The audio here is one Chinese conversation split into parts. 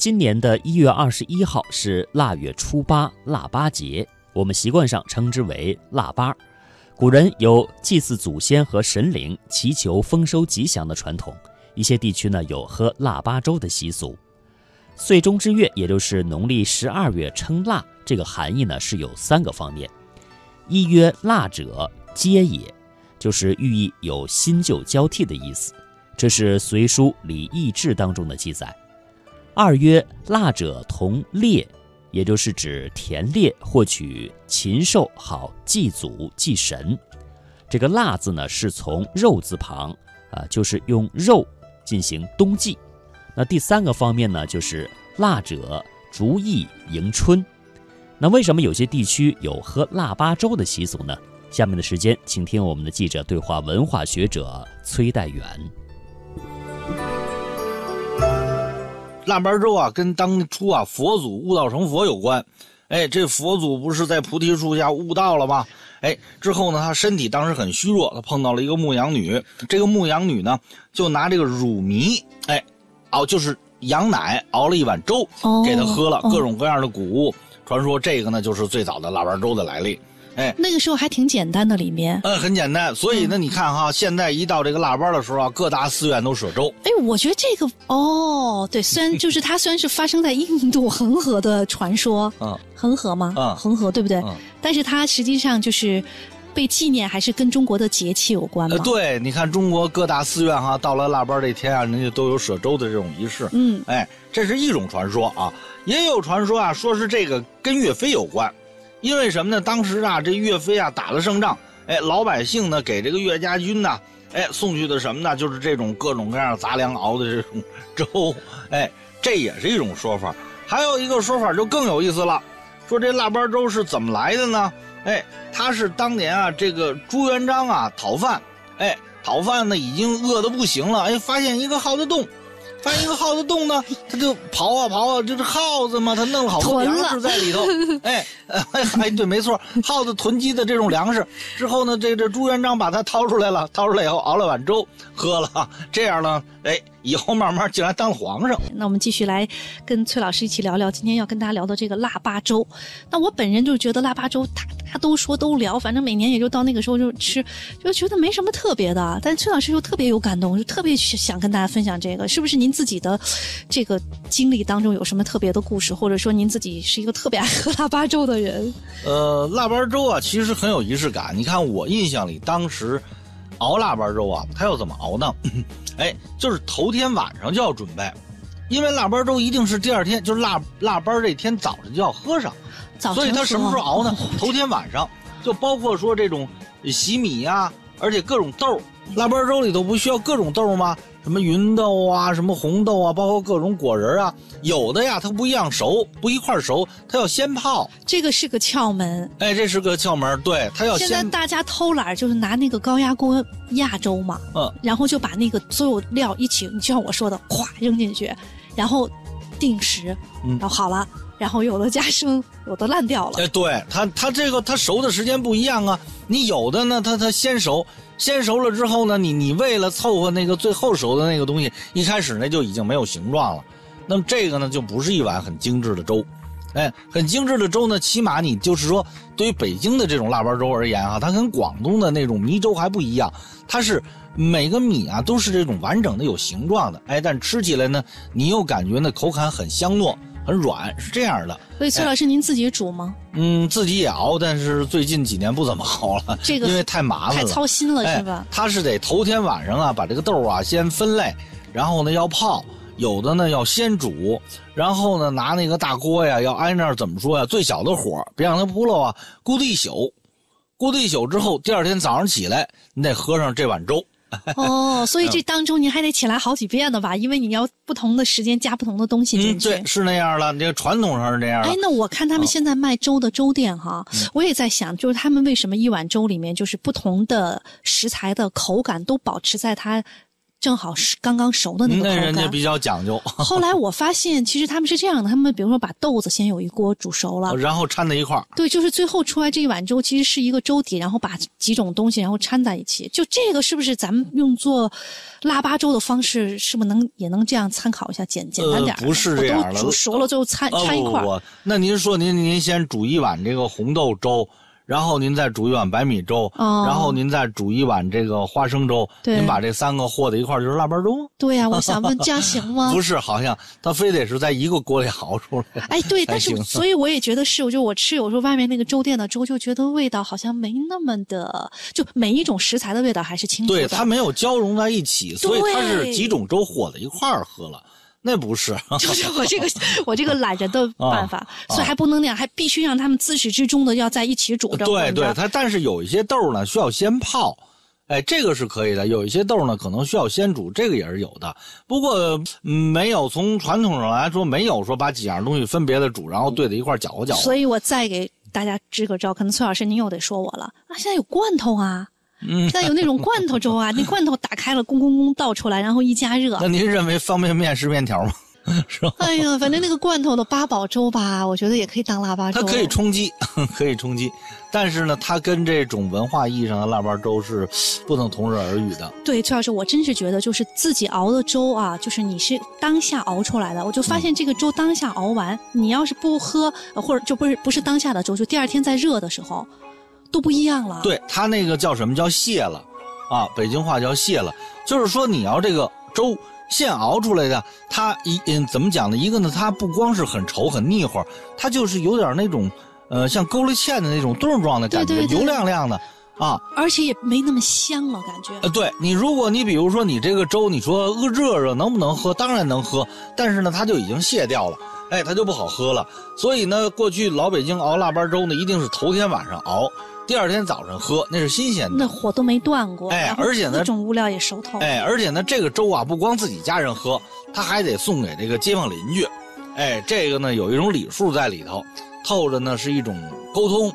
今年的一月二十一号是腊月初八，腊八节，我们习惯上称之为腊八。古人有祭祀祖先和神灵、祈求丰收吉祥的传统，一些地区呢有喝腊八粥的习俗。岁中之月，也就是农历十二月称腊，这个含义呢是有三个方面：一曰腊者，皆也，就是寓意有新旧交替的意思，这是《隋书·礼义志》当中的记载。二曰腊者同猎，也就是指田猎获取禽兽，好祭祖祭神。这个腊字呢，是从肉字旁，啊，就是用肉进行冬祭。那第三个方面呢，就是腊者逐意迎春。那为什么有些地区有喝腊八粥的习俗呢？下面的时间，请听我们的记者对话文化学者崔代远。腊八粥啊，跟当初啊佛祖悟道成佛有关。哎，这佛祖不是在菩提树下悟道了吗？哎，之后呢，他身体当时很虚弱，他碰到了一个牧羊女。这个牧羊女呢，就拿这个乳糜，哎，熬就是羊奶熬了一碗粥给他喝了，各种各样的谷物。传说这个呢，就是最早的腊八粥的来历。哎，那个时候还挺简单的，里面嗯很简单，所以呢，你看哈，现在一到这个腊八的时候啊，各大寺院都舍粥。哎，我觉得这个哦，对，虽然就是它虽然是发生在印度恒河的传说，嗯，恒河吗？嗯，恒河对不对？嗯，但是它实际上就是被纪念，还是跟中国的节气有关吗？对，你看中国各大寺院哈，到了腊八这天啊，人家都有舍粥的这种仪式。嗯，哎，这是一种传说啊，也有传说啊，说是这个跟岳飞有关。因为什么呢？当时啊，这岳飞啊打了胜仗，哎，老百姓呢给这个岳家军呢，哎送去的什么呢？就是这种各种各样杂粮熬的这种粥，哎，这也是一种说法。还有一个说法就更有意思了，说这腊八粥是怎么来的呢？哎，他是当年啊，这个朱元璋啊讨饭，哎，讨饭呢已经饿得不行了，哎，发现一个耗子洞。发现一个耗子洞呢，他就刨啊刨啊，这是耗子嘛，他弄了好多粮食在里头。哎，哎，对，没错，耗子囤积的这种粮食。之后呢，这这朱元璋把它掏出来了，掏出来以后熬了碗粥喝了，这样呢，哎，以后慢慢竟然当了皇上。那我们继续来跟崔老师一起聊聊今天要跟大家聊的这个腊八粥。那我本人就觉得腊八粥，大家都说都聊，反正每年也就到那个时候就吃，就觉得没什么特别的。但崔老师又特别有感动，就特别想跟大家分享这个，是不是您？自己的这个经历当中有什么特别的故事，或者说您自己是一个特别爱喝腊八粥的人？呃，腊八粥啊，其实很有仪式感。你看我印象里，当时熬腊八粥啊，它要怎么熬呢？哎，就是头天晚上就要准备，因为腊八粥一定是第二天，就是腊腊八这天早上就要喝上。所以它什么时候熬呢？头天晚上，就包括说这种洗米呀，而且各种豆，腊八粥里头不需要各种豆吗？什么芸豆啊，什么红豆啊，包括各种果仁啊，有的呀，它不一样熟，不一块熟，它要先泡。这个是个窍门。哎，这是个窍门，对，它要先。现在大家偷懒就是拿那个高压锅压粥嘛，嗯，然后就把那个所有料一起，你就像我说的，咵扔进去，然后定时，然后好了，然后有的加生，有的烂掉了。哎，对它，它这个它熟的时间不一样啊，你有的呢，它它先熟。先熟了之后呢，你你为了凑合那个最后熟的那个东西，一开始那就已经没有形状了。那么这个呢，就不是一碗很精致的粥。哎，很精致的粥呢，起码你就是说，对于北京的这种腊八粥而言啊，它跟广东的那种米粥还不一样，它是每个米啊都是这种完整的有形状的。哎，但吃起来呢，你又感觉那口感很香糯。很软是这样的，所以崔老师您自己煮吗？嗯，自己也熬，但是最近几年不怎么熬了，这个因为太麻烦了，太操心了是吧？他是得头天晚上啊，把这个豆啊先分类，然后呢要泡，有的呢要先煮，然后呢拿那个大锅呀，要挨那怎么说呀？最小的火，别让它扑了啊，咕嘟一宿，咕嘟一宿之后，第二天早上起来，你得喝上这碗粥。哦，所以这当中您还得起来好几遍的吧？因为你要不同的时间加不同的东西进去。对，是那样了。这个传统上是这样。哎，那我看他们现在卖粥的粥店哈，我也在想，就是他们为什么一碗粥里面就是不同的食材的口感都保持在它正好是刚刚熟的那个口感。那人家比较讲究。后来我发现，其实他们是这样的：他们比如说把豆子先有一锅煮熟了，然后掺在一块儿。对，就是最后出来这一碗粥，其实是一个粥底，然后把几种东西然后掺在一起。就这个是不是咱们用做腊八粥的方式，是不是能也能这样参考一下，简简单点？不是这样的，煮熟了最后掺掺一块儿。那您说您您先煮一碗这个红豆粥。然后您再煮一碗白米粥，然后您再煮一碗这个花生粥，您把这三个和在一块儿就是腊八粥？对呀，我想问这样行吗？不是，好像它非得是在一个锅里熬出来。哎，对，但是所以我也觉得是，我就我吃有时候外面那个粥店的粥，就觉得味道好像没那么的，就每一种食材的味道还是清楚的。对，它没有交融在一起，所以它是几种粥和在一块儿喝了。那不是，就是我这个我这个懒人的办法，所以还不能那样，还必须让他们自始至终的要在一起煮着。对对，它但是有一些豆呢需要先泡，哎，这个是可以的。有一些豆呢可能需要先煮，这个也是有的。不过没有从传统上来说，没有说把几样东西分别的煮，然后兑在一块搅和搅和。所以我再给大家支个招，可能崔老师您又得说我了啊！现在有罐头啊。嗯，现在有那种罐头粥啊，那罐头打开了，咣咣咣倒出来，然后一加热。那您认为方便面是面条吗？是吧？哎呀，反正那个罐头的八宝粥吧，我觉得也可以当腊八粥。它可以充饥，可以充饥，但是呢，它跟这种文化意义上的腊八粥是不能同日而语的。对，崔老师，我真是觉得就是自己熬的粥啊，就是你是当下熬出来的，我就发现这个粥当下熬完，你要是不喝，或者就不是不是当下的粥，就第二天再热的时候。都不一样了。对它那个叫什么叫泄了，啊，北京话叫泄了，就是说你要这个粥现熬出来的，它一嗯怎么讲呢？一个呢，它不光是很稠很腻乎，它就是有点那种呃像勾了芡的那种冻状的感觉，油亮亮的啊，而且也没那么香了，感觉。呃，对你，如果你比如说你这个粥，你说热热能不能喝？当然能喝，但是呢，它就已经泄掉了，哎，它就不好喝了。所以呢，过去老北京熬腊八粥呢，一定是头天晚上熬。第二天早上喝，那是新鲜的，那火都没断过。哎，而且呢，各种物料也熟透。哎，而且呢，这个粥啊，不光自己家人喝，他还得送给这个街坊邻居。哎，这个呢，有一种礼数在里头，透着呢是一种沟通，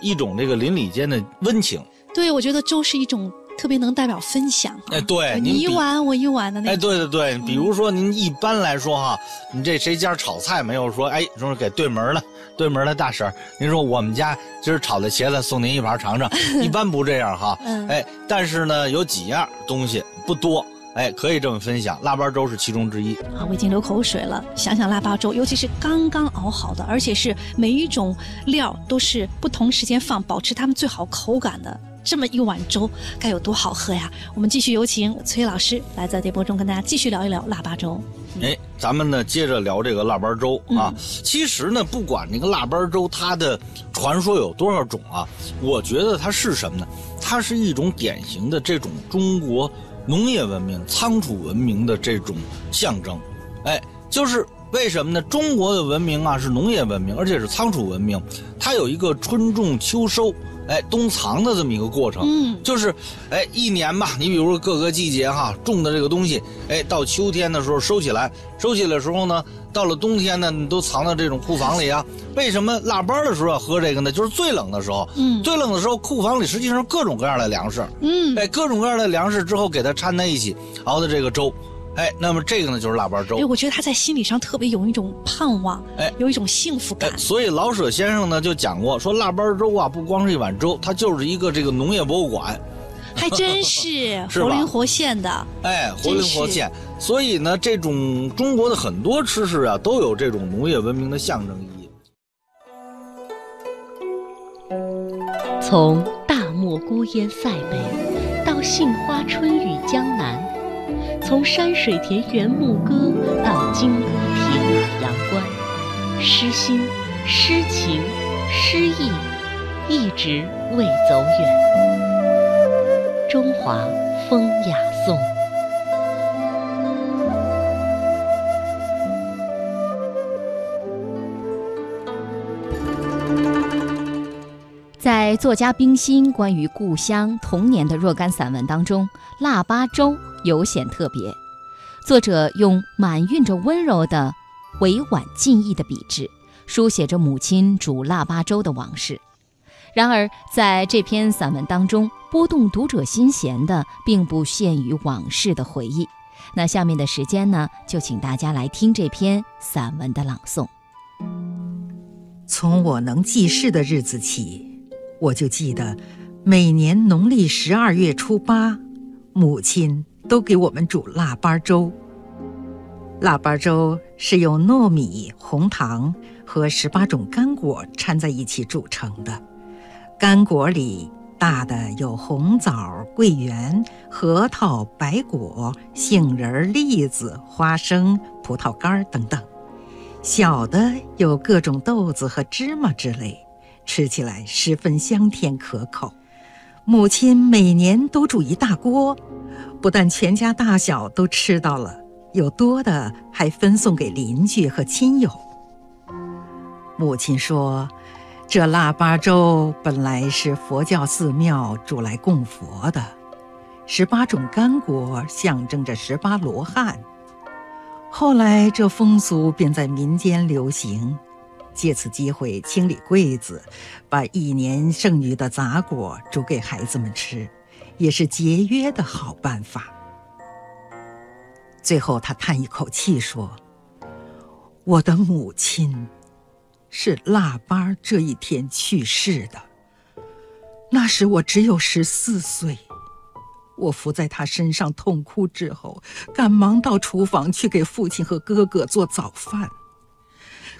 一种这个邻里间的温情。对，我觉得粥是一种。特别能代表分享，哎，对，你一碗我一碗的那，哎，对对对，比如说您一般来说哈，你这谁家炒菜没有说，哎，说给对门的，对门的大婶，您说我们家今儿炒的茄子送您一盘尝尝，一般不这样哈，哎，但是呢有几样东西不多，哎，可以这么分享，腊八粥是其中之一。啊，我已经流口水了，想想腊八粥，尤其是刚刚熬好的，而且是每一种料都是不同时间放，保持它们最好口感的。这么一碗粥该有多好喝呀！我们继续有请崔老师来在电波中跟大家继续聊一聊腊八粥。哎，咱们呢接着聊这个腊八粥啊。其实呢，不管这个腊八粥它的传说有多少种啊，我觉得它是什么呢？它是一种典型的这种中国农业文明、仓储文明的这种象征。哎，就是为什么呢？中国的文明啊是农业文明，而且是仓储文明，它有一个春种秋收。哎，冬藏的这么一个过程，嗯，就是，哎，一年吧，你比如说各个季节哈种的这个东西，哎，到秋天的时候收起来，收起来的时候呢，到了冬天呢，你都藏到这种库房里啊。为什么腊八的时候要喝这个呢？就是最冷的时候，嗯，最冷的时候，库房里实际上各种各样的粮食，嗯，哎，各种各样的粮食之后给它掺在一起熬的这个粥。哎，那么这个呢，就是腊八粥。哎，我觉得他在心理上特别有一种盼望，哎，有一种幸福感。所以老舍先生呢就讲过，说腊八粥啊，不光是一碗粥，它就是一个这个农业博物馆。还真是 活灵活现的。哎，活灵活现。所以呢，这种中国的很多吃食啊，都有这种农业文明的象征意义。从大漠孤烟塞北，到杏花春雨江南。从山水田园牧歌到金戈铁马阳关，诗心、诗情、诗意一直未走远。中华风雅颂，在作家冰心关于故乡童年的若干散文当中，《腊八粥》。尤显特别，作者用满蕴着温柔的、委婉静意的笔致，书写着母亲煮腊八粥的往事。然而，在这篇散文当中，拨动读者心弦的并不限于往事的回忆。那下面的时间呢，就请大家来听这篇散文的朗诵。从我能记事的日子起，我就记得，每年农历十二月初八，母亲都给我们煮腊八粥。腊八粥是用糯米、红糖和十八种干果掺在一起煮成的，干果里大的有红枣、桂圆、核桃、白果、杏仁、栗子、花生、葡萄干等等。小的有各种豆子和芝麻之类，吃起来十分香甜可口。母亲每年都煮一大锅，不但全家大小都吃到了，有多的还分送给邻居和亲友。母亲说，这腊八粥本来是佛教寺庙煮来供佛的，十八种干果象征着十八罗汉。后来，这风俗便在民间流行，借此机会清理柜子，把一年剩余的杂果煮给孩子们吃，也是节约的好办法。最后，他叹一口气说：“我的母亲是腊八这一天去世的，那时我只有十四岁。”我伏在他身上痛哭之后，赶忙到厨房去给父亲和哥哥做早饭。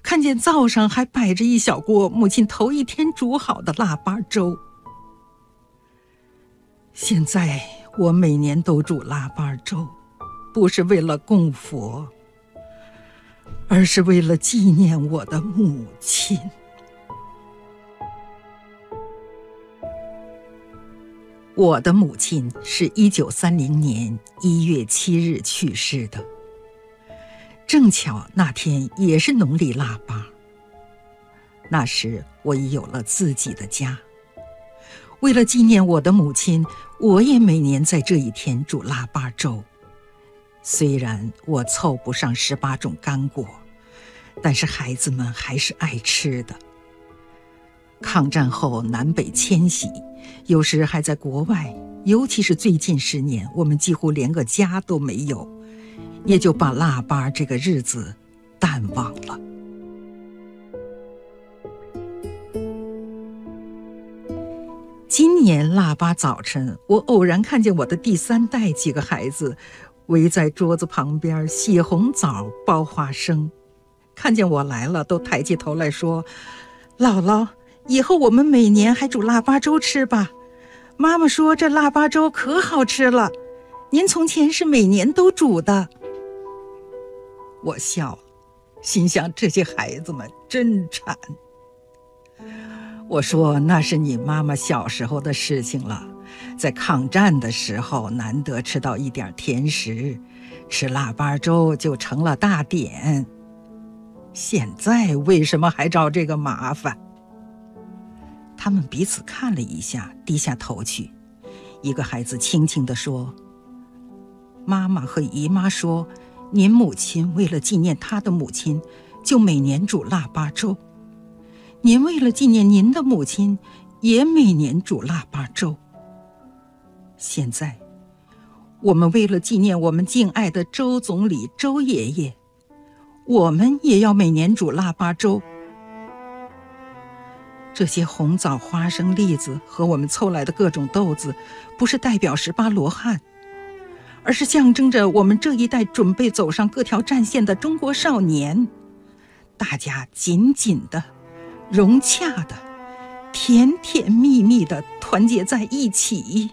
看见灶上还摆着一小锅母亲头一天煮好的腊八粥。现在我每年都煮腊八粥，不是为了供佛，而是为了纪念我的母亲。我的母亲是一九三零年一月七日去世的，正巧那天也是农历腊八。那时我已有了自己的家。为了纪念我的母亲，我也每年在这一天煮腊八粥。虽然我凑不上十八种干果，但是孩子们还是爱吃的。抗战后南北迁徙。有时还在国外，尤其是最近十年，我们几乎连个家都没有，也就把腊八这个日子淡忘了。今年腊八早晨，我偶然看见我的第三代几个孩子围在桌子旁边洗红枣、剥花生，看见我来了，都抬起头来说：“姥姥。”以后我们每年还煮腊八粥吃吧。妈妈说这腊八粥可好吃了，您从前是每年都煮的。我笑，心想这些孩子们真馋。我说那是你妈妈小时候的事情了，在抗战的时候难得吃到一点甜食，吃腊八粥就成了大典。现在为什么还找这个麻烦？他们彼此看了一下，低下头去。一个孩子轻轻地说：“妈妈和姨妈说，您母亲为了纪念她的母亲，就每年煮腊八粥。您为了纪念您的母亲，也每年煮腊八粥。现在，我们为了纪念我们敬爱的周总理周爷爷，我们也要每年煮腊八粥。”这些红枣、花生、栗子和我们凑来的各种豆子，不是代表十八罗汉，而是象征着我们这一代准备走上各条战线的中国少年，大家紧紧的、融洽的、甜甜蜜蜜的团结在一起。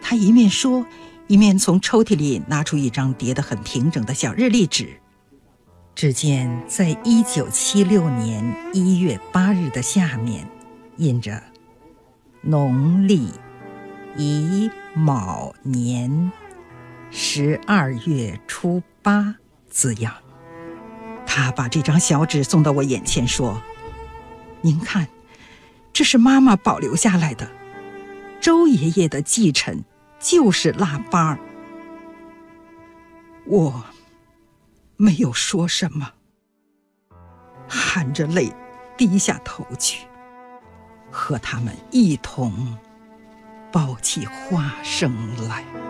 他一面说，一面从抽屉里拿出一张叠得很平整的小日历纸。只见在一九七六年一月八日的下面，印着“农历乙卯年十二月初八”字样。他把这张小纸送到我眼前，说：“您看，这是妈妈保留下来的。周爷爷的继承就是腊八。”我。没有说什么，含着泪低下头去，和他们一同抱起花生来。